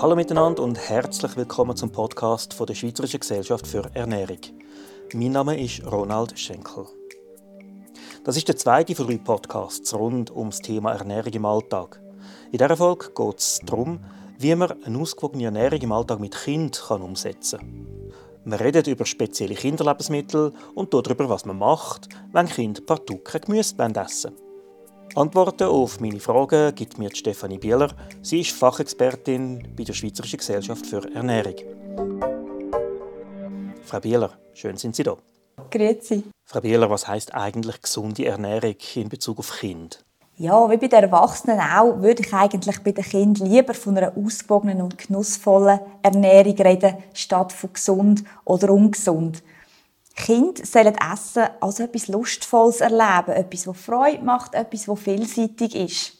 Hallo miteinander und herzlich willkommen zum Podcast von der Schweizerischen Gesellschaft für Ernährung. Mein Name ist Ronald Schenkel. Das ist der zweite von drei Podcasts rund um das Thema Ernährung im Alltag. In dieser Folge geht es darum, wie man eine ausgewogene Ernährung im Alltag mit Kind kann umsetzen kann. Wir reden über spezielle Kinderlebensmittel und darüber, was man macht, wenn Kinder partout kein Gemüse essen wollen. Antworten auf meine Fragen gibt mir Stefanie Bieler. Sie ist Fachexpertin bei der Schweizerischen Gesellschaft für Ernährung. Frau Bieler, schön sind Sie da. Grüezi. Frau Bieler, was heißt eigentlich gesunde Ernährung in Bezug auf Kind? Ja, wie bei den Erwachsenen auch, würde ich eigentlich bei den Kindern lieber von einer ausgewogenen und genussvollen Ernährung reden, statt von gesund oder ungesund. Kinder sollen Essen als etwas Lustvolles erleben, etwas, das Freude macht, etwas, das vielseitig ist.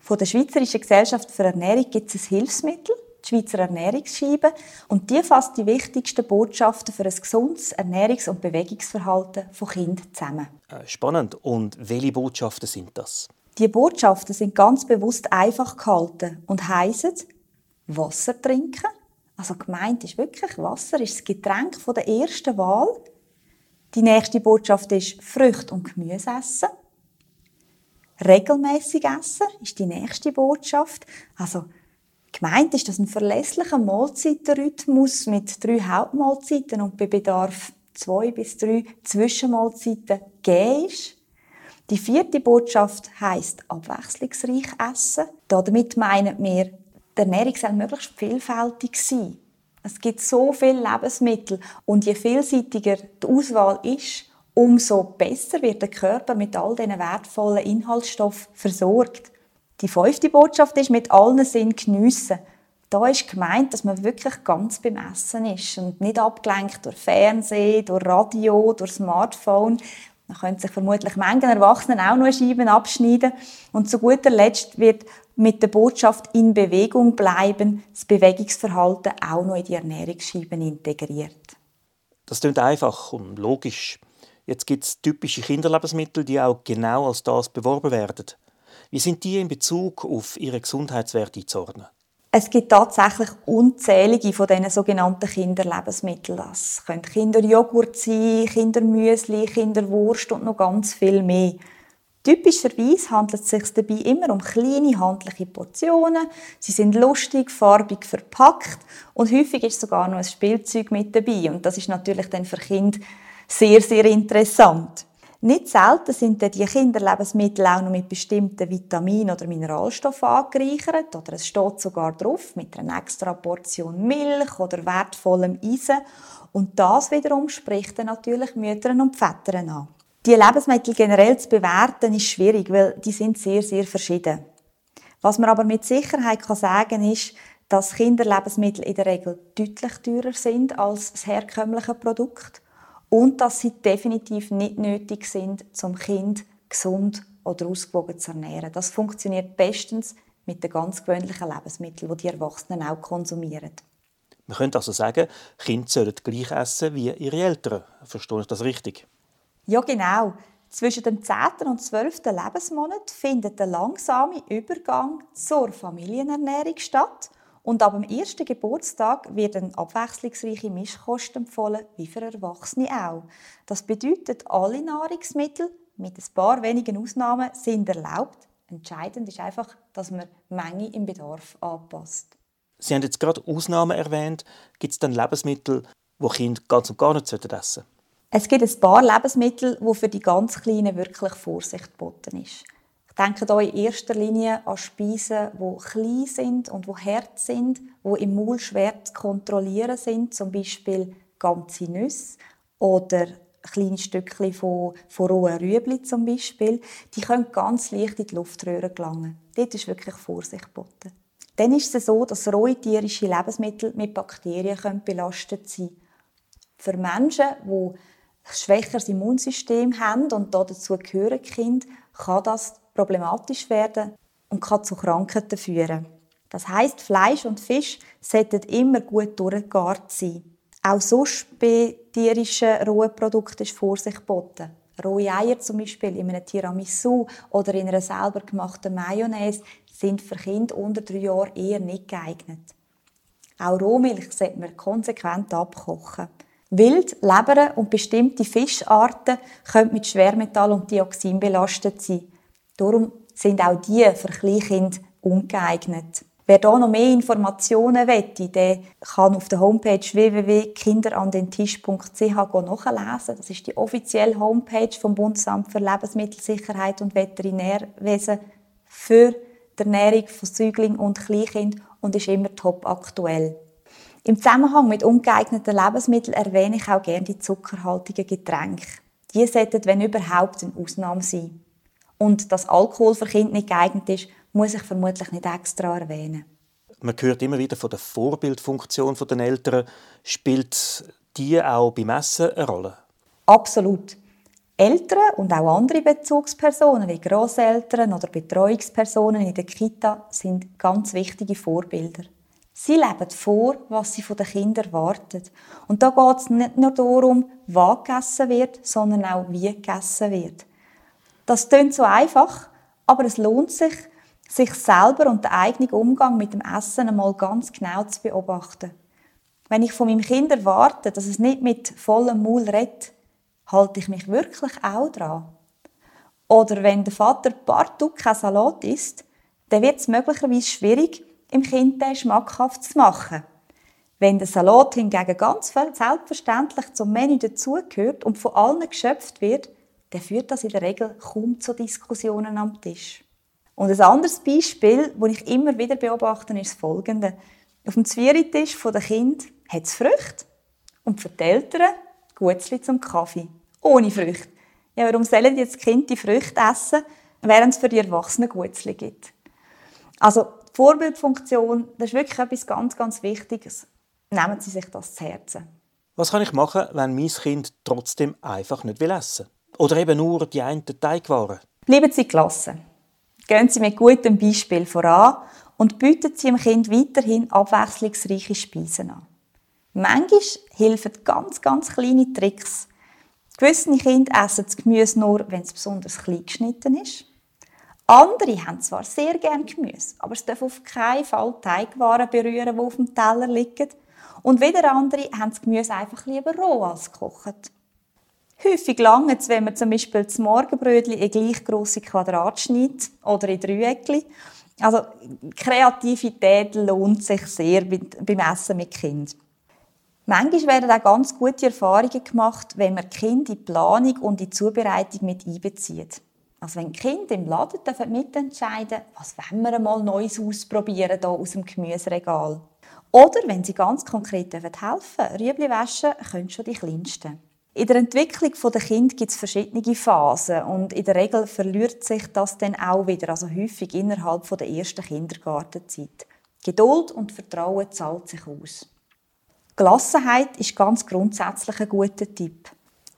Von der Schweizerischen Gesellschaft für Ernährung gibt es ein Hilfsmittel, die Schweizer Ernährungsscheibe, und die fasst die wichtigsten Botschaften für ein gesundes Ernährungs- und Bewegungsverhalten von Kindern zusammen. Äh, spannend. Und welche Botschaften sind das? Die Botschaften sind ganz bewusst einfach gehalten und heißen Wasser trinken, also gemeint ist wirklich, Wasser ist das Getränk von der ersten Wahl. Die nächste Botschaft ist Früchte und Gemüse essen. Regelmäßig essen ist die nächste Botschaft. Also gemeint ist, dass ein verlässlicher Mahlzeitenrhythmus mit drei Hauptmahlzeiten und bei Bedarf zwei bis drei Zwischenmahlzeiten gegeben ist. Die vierte Botschaft heißt abwechslungsreich essen. Damit meinen wir die Ernährung soll möglichst vielfältig sein. Es gibt so viele Lebensmittel und je vielseitiger die Auswahl ist, umso besser wird der Körper mit all diesen wertvollen Inhaltsstoffen versorgt. Die fünfte Botschaft ist, mit allen Sinnen geniessen. Da ist gemeint, dass man wirklich ganz beim Essen ist und nicht abgelenkt durch Fernsehen, durch Radio, durch Smartphone. Man könnte sich vermutlich manchen Erwachsenen auch noch Scheiben abschneiden. Und zu guter Letzt wird mit der Botschaft in Bewegung bleiben, das Bewegungsverhalten auch noch in die Ernährungsscheiben integriert. Das klingt einfach und logisch. Jetzt gibt es typische Kinderlebensmittel, die auch genau als das beworben werden. Wie sind die in Bezug auf ihre Gesundheitswerte einzuordnen? Es gibt tatsächlich unzählige von diesen sogenannten Kinderlebensmitteln. Das können Kinderjoghurt sein, Kindermüsli, Kinderwurst und noch ganz viel mehr. Typischerweise handelt es sich dabei immer um kleine handliche Portionen. Sie sind lustig, farbig verpackt und häufig ist sogar noch ein Spielzeug mit dabei. Und das ist natürlich dann für Kinder sehr, sehr interessant. Nicht selten sind die Kinderlebensmittel auch noch mit bestimmten Vitaminen oder Mineralstoffen angereichert oder es steht sogar drauf mit einer extra Portion Milch oder wertvollem Eisen und das wiederum spricht dann natürlich Müttern und Vätern an. Die Lebensmittel generell zu bewerten ist schwierig, weil die sind sehr, sehr verschieden. Was man aber mit Sicherheit kann sagen ist, dass Kinderlebensmittel in der Regel deutlich teurer sind als das herkömmliche Produkt und dass sie definitiv nicht nötig sind, zum Kind gesund oder ausgewogen zu ernähren. Das funktioniert bestens mit den ganz gewöhnlichen Lebensmitteln, die die Erwachsenen auch konsumieren. Man könnte also sagen, Kinder sollen gleich essen wie ihre Eltern. Verstehe ich das richtig? Ja, genau. Zwischen dem 10. und 12. Lebensmonat findet der langsame Übergang zur Familienernährung statt und ab dem ersten Geburtstag wird eine abwechslungsreiche Mischkost empfohlen, wie für Erwachsene auch. Das bedeutet, alle Nahrungsmittel, mit ein paar wenigen Ausnahmen, sind erlaubt. Entscheidend ist einfach, dass man die Menge im Bedarf anpasst. Sie haben jetzt gerade Ausnahmen erwähnt. Gibt es dann Lebensmittel, die Kinder ganz und gar nicht essen sollten? Es gibt ein paar Lebensmittel, wo für die ganz Kleinen wirklich Vorsicht geboten ist. Ich denke hier in erster Linie an Speisen, die klein sind und die hart sind, die im Maul schwer zu kontrollieren sind, zum Beispiel ganze Nüsse oder kleine Stückchen von, von rohen Rüebli zum Beispiel. Die können ganz leicht in die Luftröhre gelangen. Dort ist wirklich Vorsicht geboten. Dann ist es so, dass rohe tierische Lebensmittel mit Bakterien belastet sein können. Für Menschen, die schwächeres Immunsystem haben und dazu gehören Kind, kann das problematisch werden und kann zu Krankheiten führen. Das heißt, Fleisch und Fisch sollten immer gut durchgegart sein. Auch sonst bei tierischen rohen Produkten ist Vorsicht geboten. Rohe Eier zum Beispiel in einem Tiramisu oder in einer selber gemachten Mayonnaise sind für Kinder unter drei Jahren eher nicht geeignet. Auch Rohmilch sollte man konsequent abkochen. Wild, Leber und bestimmte Fischarten können mit Schwermetall und Dioxin belastet sein. Darum sind auch die für Kleinkinder ungeeignet. Wer da noch mehr Informationen wette, der kann auf der Homepage www.kinderandentisch.ch nachlesen. Das ist die offizielle Homepage vom Bundesamt für Lebensmittelsicherheit und Veterinärwesen für die Ernährung von Säuglingen und Kleinkindern und ist immer top aktuell. Im Zusammenhang mit ungeeigneten Lebensmitteln erwähne ich auch gerne die zuckerhaltigen Getränke. Die sollten, wenn überhaupt, eine Ausnahme sein. Und dass Alkohol für Kinder nicht geeignet ist, muss ich vermutlich nicht extra erwähnen. Man hört immer wieder von der Vorbildfunktion der Eltern. Spielt die auch beim Essen eine Rolle? Absolut. Eltern und auch andere Bezugspersonen wie Großeltern oder Betreuungspersonen in der Kita sind ganz wichtige Vorbilder. Sie leben vor, was sie von den Kindern erwarten. Und da geht es nicht nur darum, was gegessen wird, sondern auch wie gegessen wird. Das klingt so einfach, aber es lohnt sich, sich selber und den eigenen Umgang mit dem Essen einmal ganz genau zu beobachten. Wenn ich von meinem Kind erwarte, dass es nicht mit vollem Maul redet, halte ich mich wirklich auch dran. Oder wenn der Vater partout kein Salat isst, dann wird es möglicherweise schwierig, im Kind schmackhaft zu machen. Wenn der Salat hingegen ganz selbstverständlich zum Menü dazugehört und von allen geschöpft wird, dann führt das in der Regel kaum zu Diskussionen am Tisch. Und ein anderes Beispiel, das ich immer wieder beobachte, ist das folgende. Auf dem Zwieritisch der Kind hat es Früchte und für die Eltern Gutzli zum Kaffee. Ohne Früchte. Ja, warum sollen jetzt die Kinder die Früchte essen, während es für die Erwachsenen Gutzli gibt? Also, Vorbildfunktion, das ist wirklich etwas ganz, ganz Wichtiges. Nehmen Sie sich das zu Herzen. Was kann ich machen, wenn mein Kind trotzdem einfach nicht essen will? Oder eben nur die einen Teigwaren? Bleiben Sie gelassen. Gehen Sie mit gutem Beispiel voran und bieten Sie dem Kind weiterhin abwechslungsreiche Speisen an. Manchmal helfen ganz, ganz kleine Tricks. Gewisse Kinder essen das Gemüse nur, wenn es besonders klein geschnitten ist. Andere haben zwar sehr gerne Gemüse, aber es darf auf keinen Fall Teigwaren berühren, die auf dem Teller liegen. Und wieder andere haben das Gemüse einfach lieber roh als gekocht. Häufig lange es, wenn man zum Beispiel das Morgenbrötchen in gleich grosse Quadrat schneidet oder in Dreieckchen. Also Kreativität lohnt sich sehr beim Essen mit Kind. Manchmal werden auch ganz gute Erfahrungen gemacht, wenn man Kind in die Planung und in die Zubereitung mit einbezieht. Also wenn die Kinder im Laden mitentscheiden was wollen wir einmal Neues ausprobieren hier aus dem Gemüseregal. Oder wenn sie ganz konkret helfen dürfen, Rüebli waschen können schon die Kleinsten. In der Entwicklung der Kind gibt es verschiedene Phasen und in der Regel verliert sich das dann auch wieder, also häufig innerhalb der ersten Kindergartenzeit. Geduld und Vertrauen zahlt sich aus. Gelassenheit ist ganz grundsätzlich ein guter Tipp.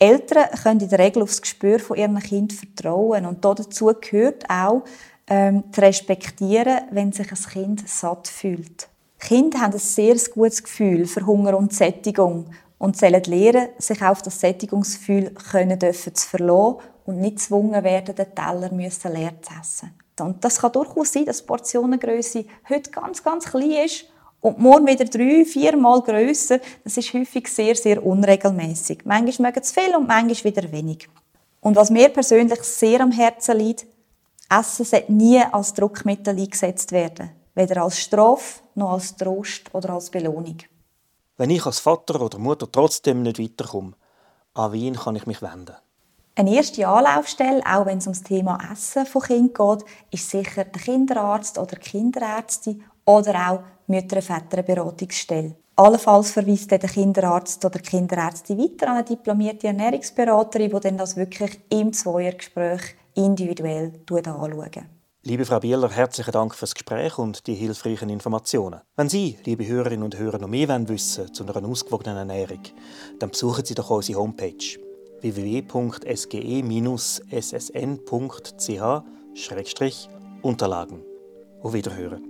Eltern können in der Regel auf das Gespür von ihren Kind vertrauen und dazu gehört auch, ähm, zu respektieren, wenn sich ein Kind satt fühlt. Kinder haben ein sehr gutes Gefühl für Hunger und Sättigung und sollen lernen, sich auf das Sättigungsgefühl können dürfen zu verlassen und nicht gezwungen werden, den Teller müssen leer zu essen. Und das kann durchaus sein, dass die Portionengröße heute ganz, ganz klein ist und morgen wieder drei, viermal grösser. Das ist häufig sehr, sehr unregelmäßig. Manchmal mögen es viel und manchmal wieder wenig. Und was mir persönlich sehr am Herzen liegt, Essen sollte nie als Druckmittel eingesetzt werden. Weder als Strafe, noch als Trost oder als Belohnung. Wenn ich als Vater oder Mutter trotzdem nicht weiterkomme, an wen kann ich mich wenden? Eine erste Anlaufstelle, auch wenn es um das Thema Essen von Kindern geht, ist sicher der Kinderarzt oder Kinderärztin oder auch Mütter-Väter-Beratungsstelle. Allenfalls verweist der Kinderarzt oder Kinderärztin weiter an eine diplomierte Ernährungsberaterin, die das wirklich im Zweiergespräch individuell anschaut. Liebe Frau Bieler, herzlichen Dank fürs Gespräch und die hilfreichen Informationen. Wenn Sie, liebe Hörerinnen und Hörer, noch mehr wissen wollen zu einer ausgewogenen Ernährung, dann besuchen Sie doch unsere Homepage www.sge-ssn.ch-unterlagen. Auf Wiederhören.